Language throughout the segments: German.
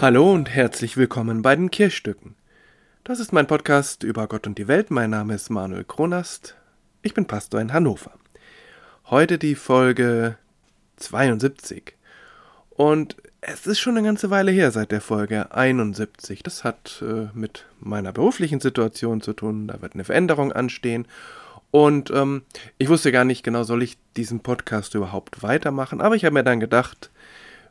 Hallo und herzlich willkommen bei den Kirchstücken. Das ist mein Podcast über Gott und die Welt. Mein Name ist Manuel Kronast. Ich bin Pastor in Hannover. Heute die Folge 72. Und es ist schon eine ganze Weile her seit der Folge 71. Das hat äh, mit meiner beruflichen Situation zu tun. Da wird eine Veränderung anstehen. Und ähm, ich wusste gar nicht genau, soll ich diesen Podcast überhaupt weitermachen. Aber ich habe mir dann gedacht,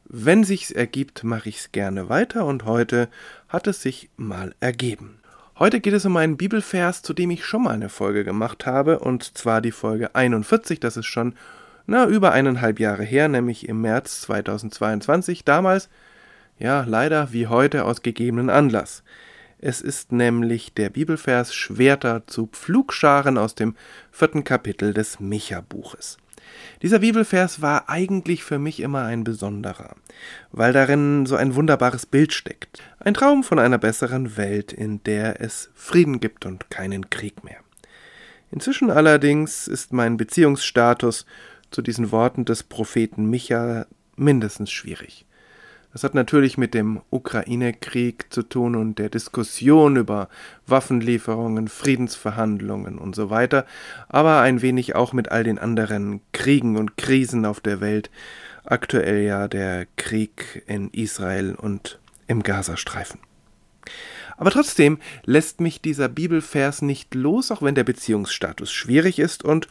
wenn sich's ergibt, mache ich's gerne weiter. Und heute hat es sich mal ergeben. Heute geht es um einen Bibelvers, zu dem ich schon mal eine Folge gemacht habe. Und zwar die Folge 41. Das ist schon na, über eineinhalb Jahre her, nämlich im März 2022, damals, ja, leider wie heute aus gegebenen Anlass. Es ist nämlich der Bibelvers Schwerter zu Pflugscharen aus dem vierten Kapitel des Micha-Buches. Dieser Bibelvers war eigentlich für mich immer ein besonderer, weil darin so ein wunderbares Bild steckt. Ein Traum von einer besseren Welt, in der es Frieden gibt und keinen Krieg mehr. Inzwischen allerdings ist mein Beziehungsstatus zu diesen Worten des Propheten Micha mindestens schwierig. Das hat natürlich mit dem Ukraine-Krieg zu tun und der Diskussion über Waffenlieferungen, Friedensverhandlungen und so weiter, aber ein wenig auch mit all den anderen Kriegen und Krisen auf der Welt, aktuell ja der Krieg in Israel und im Gazastreifen. Aber trotzdem lässt mich dieser Bibelvers nicht los, auch wenn der Beziehungsstatus schwierig ist und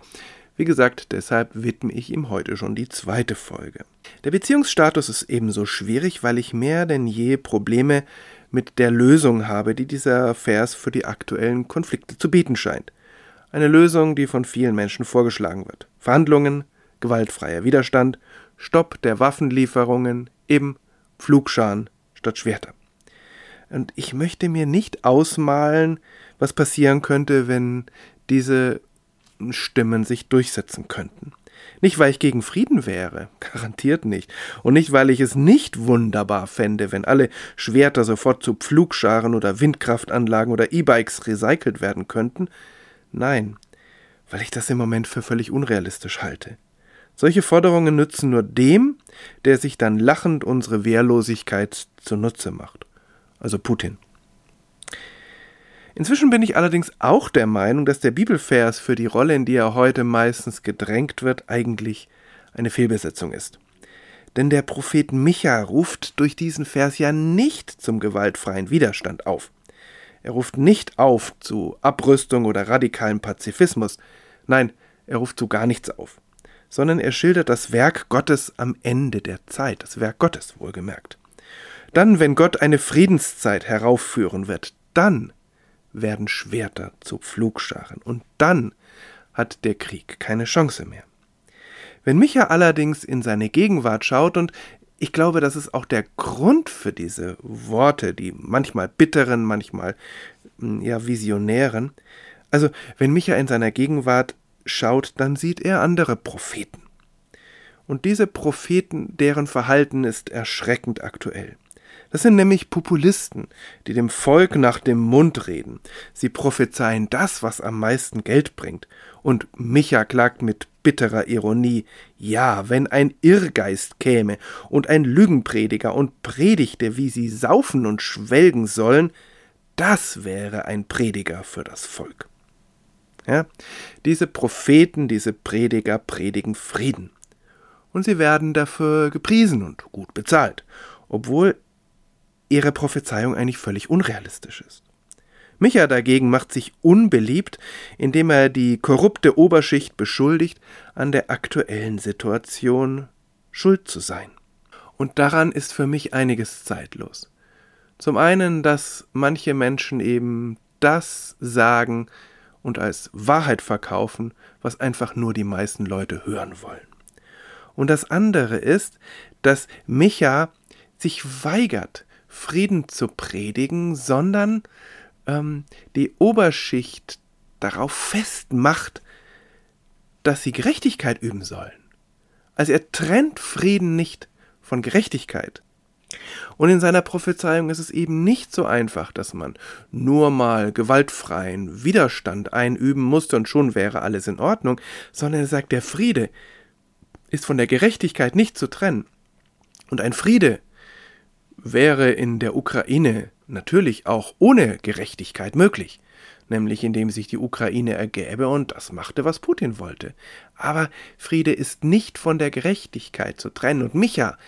wie gesagt, deshalb widme ich ihm heute schon die zweite Folge. Der Beziehungsstatus ist ebenso schwierig, weil ich mehr denn je Probleme mit der Lösung habe, die dieser Vers für die aktuellen Konflikte zu bieten scheint. Eine Lösung, die von vielen Menschen vorgeschlagen wird. Verhandlungen, gewaltfreier Widerstand, Stopp der Waffenlieferungen, eben Pflugscharen statt Schwerter. Und ich möchte mir nicht ausmalen, was passieren könnte, wenn diese Stimmen sich durchsetzen könnten. Nicht, weil ich gegen Frieden wäre, garantiert nicht, und nicht, weil ich es nicht wunderbar fände, wenn alle Schwerter sofort zu Pflugscharen oder Windkraftanlagen oder E-Bikes recycelt werden könnten, nein, weil ich das im Moment für völlig unrealistisch halte. Solche Forderungen nützen nur dem, der sich dann lachend unsere Wehrlosigkeit zunutze macht, also Putin. Inzwischen bin ich allerdings auch der Meinung, dass der Bibelvers für die Rolle, in die er heute meistens gedrängt wird, eigentlich eine Fehlbesetzung ist. Denn der Prophet Micha ruft durch diesen Vers ja nicht zum gewaltfreien Widerstand auf. Er ruft nicht auf zu Abrüstung oder radikalem Pazifismus. Nein, er ruft zu gar nichts auf. Sondern er schildert das Werk Gottes am Ende der Zeit, das Werk Gottes wohlgemerkt. Dann, wenn Gott eine Friedenszeit heraufführen wird, dann werden Schwerter zu Pflugscharen, und dann hat der Krieg keine Chance mehr. Wenn Micha allerdings in seine Gegenwart schaut, und ich glaube, das ist auch der Grund für diese Worte, die manchmal bitteren, manchmal hm, ja visionären, also wenn Micha in seiner Gegenwart schaut, dann sieht er andere Propheten. Und diese Propheten, deren Verhalten ist erschreckend aktuell. Das sind nämlich Populisten, die dem Volk nach dem Mund reden. Sie prophezeien das, was am meisten Geld bringt. Und Micha klagt mit bitterer Ironie, ja, wenn ein Irrgeist käme und ein Lügenprediger und predigte, wie sie saufen und schwelgen sollen, das wäre ein Prediger für das Volk. Ja, diese Propheten, diese Prediger predigen Frieden. Und sie werden dafür gepriesen und gut bezahlt, obwohl ihre Prophezeiung eigentlich völlig unrealistisch ist. Micha dagegen macht sich unbeliebt, indem er die korrupte Oberschicht beschuldigt, an der aktuellen Situation schuld zu sein. Und daran ist für mich einiges zeitlos. Zum einen, dass manche Menschen eben das sagen und als Wahrheit verkaufen, was einfach nur die meisten Leute hören wollen. Und das andere ist, dass Micha sich weigert, Frieden zu predigen, sondern ähm, die Oberschicht darauf festmacht, dass sie Gerechtigkeit üben sollen. Also er trennt Frieden nicht von Gerechtigkeit. Und in seiner Prophezeiung ist es eben nicht so einfach, dass man nur mal gewaltfreien Widerstand einüben musste und schon wäre alles in Ordnung, sondern er sagt, der Friede ist von der Gerechtigkeit nicht zu trennen. Und ein Friede wäre in der Ukraine natürlich auch ohne Gerechtigkeit möglich, nämlich indem sich die Ukraine ergäbe und das machte, was Putin wollte. Aber Friede ist nicht von der Gerechtigkeit zu trennen und Micha,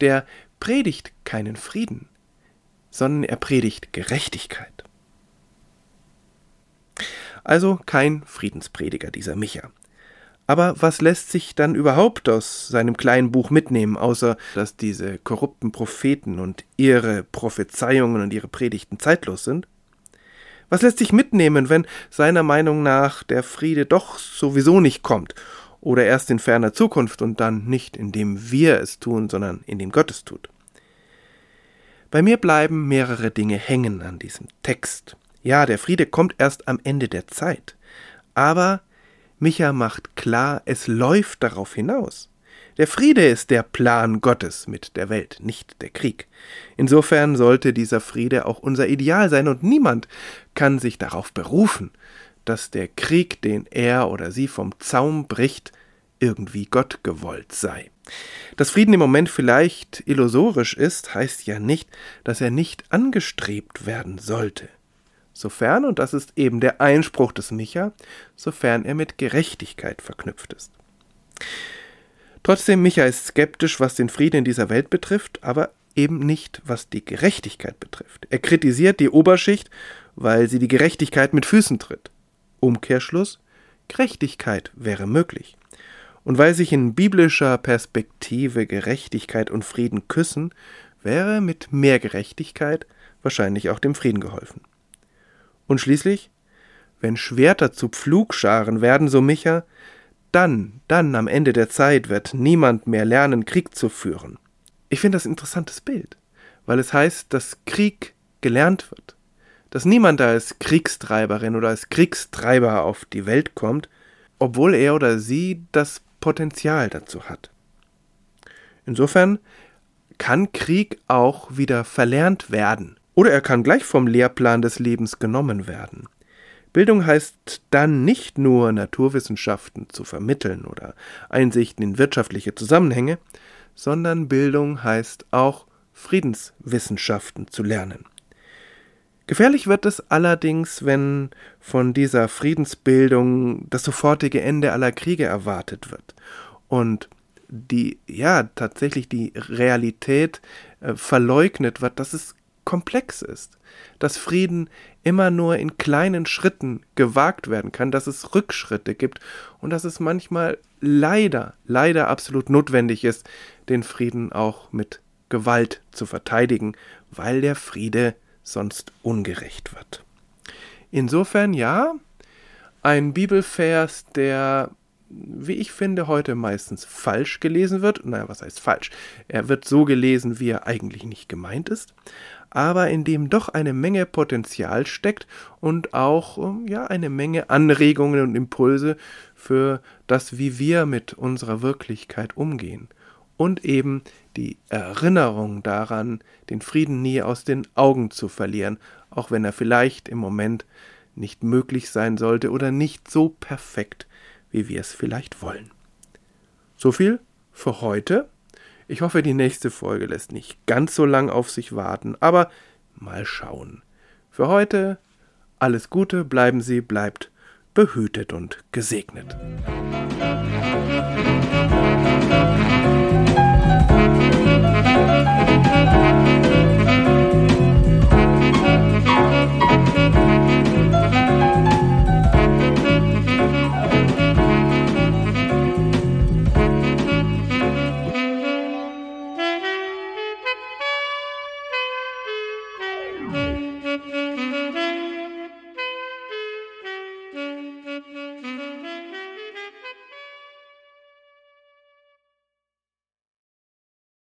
der predigt keinen Frieden, sondern er predigt Gerechtigkeit. Also kein Friedensprediger dieser Micha. Aber was lässt sich dann überhaupt aus seinem kleinen Buch mitnehmen, außer dass diese korrupten Propheten und ihre Prophezeiungen und ihre Predigten zeitlos sind? Was lässt sich mitnehmen, wenn seiner Meinung nach der Friede doch sowieso nicht kommt oder erst in ferner Zukunft und dann nicht indem wir es tun, sondern indem Gott es tut? Bei mir bleiben mehrere Dinge hängen an diesem Text. Ja, der Friede kommt erst am Ende der Zeit. Aber Micha macht klar, es läuft darauf hinaus. Der Friede ist der Plan Gottes mit der Welt, nicht der Krieg. Insofern sollte dieser Friede auch unser Ideal sein und niemand kann sich darauf berufen, dass der Krieg, den er oder sie vom Zaum bricht, irgendwie Gott gewollt sei. Dass Frieden im Moment vielleicht illusorisch ist, heißt ja nicht, dass er nicht angestrebt werden sollte sofern, und das ist eben der Einspruch des Micha, sofern er mit Gerechtigkeit verknüpft ist. Trotzdem, Micha ist skeptisch, was den Frieden in dieser Welt betrifft, aber eben nicht, was die Gerechtigkeit betrifft. Er kritisiert die Oberschicht, weil sie die Gerechtigkeit mit Füßen tritt. Umkehrschluss, Gerechtigkeit wäre möglich. Und weil sich in biblischer Perspektive Gerechtigkeit und Frieden küssen, wäre mit mehr Gerechtigkeit wahrscheinlich auch dem Frieden geholfen. Und schließlich, wenn Schwerter zu Pflugscharen werden, so Micha, dann, dann am Ende der Zeit wird niemand mehr lernen, Krieg zu führen. Ich finde das ein interessantes Bild, weil es heißt, dass Krieg gelernt wird, dass niemand als Kriegstreiberin oder als Kriegstreiber auf die Welt kommt, obwohl er oder sie das Potenzial dazu hat. Insofern kann Krieg auch wieder verlernt werden. Oder er kann gleich vom Lehrplan des Lebens genommen werden. Bildung heißt dann nicht nur Naturwissenschaften zu vermitteln oder Einsichten in wirtschaftliche Zusammenhänge, sondern Bildung heißt auch Friedenswissenschaften zu lernen. Gefährlich wird es allerdings, wenn von dieser Friedensbildung das sofortige Ende aller Kriege erwartet wird und die ja tatsächlich die Realität äh, verleugnet wird, dass es komplex ist, dass Frieden immer nur in kleinen Schritten gewagt werden kann, dass es Rückschritte gibt und dass es manchmal leider, leider absolut notwendig ist, den Frieden auch mit Gewalt zu verteidigen, weil der Friede sonst ungerecht wird. Insofern ja, ein Bibelvers, der wie ich finde, heute meistens falsch gelesen wird. Naja, was heißt falsch? Er wird so gelesen, wie er eigentlich nicht gemeint ist aber in dem doch eine Menge Potenzial steckt und auch ähm, ja eine Menge Anregungen und Impulse für das, wie wir mit unserer Wirklichkeit umgehen und eben die Erinnerung daran, den Frieden nie aus den Augen zu verlieren, auch wenn er vielleicht im Moment nicht möglich sein sollte oder nicht so perfekt, wie wir es vielleicht wollen. So viel für heute. Ich hoffe, die nächste Folge lässt nicht ganz so lang auf sich warten, aber mal schauen. Für heute alles Gute, bleiben Sie, bleibt behütet und gesegnet.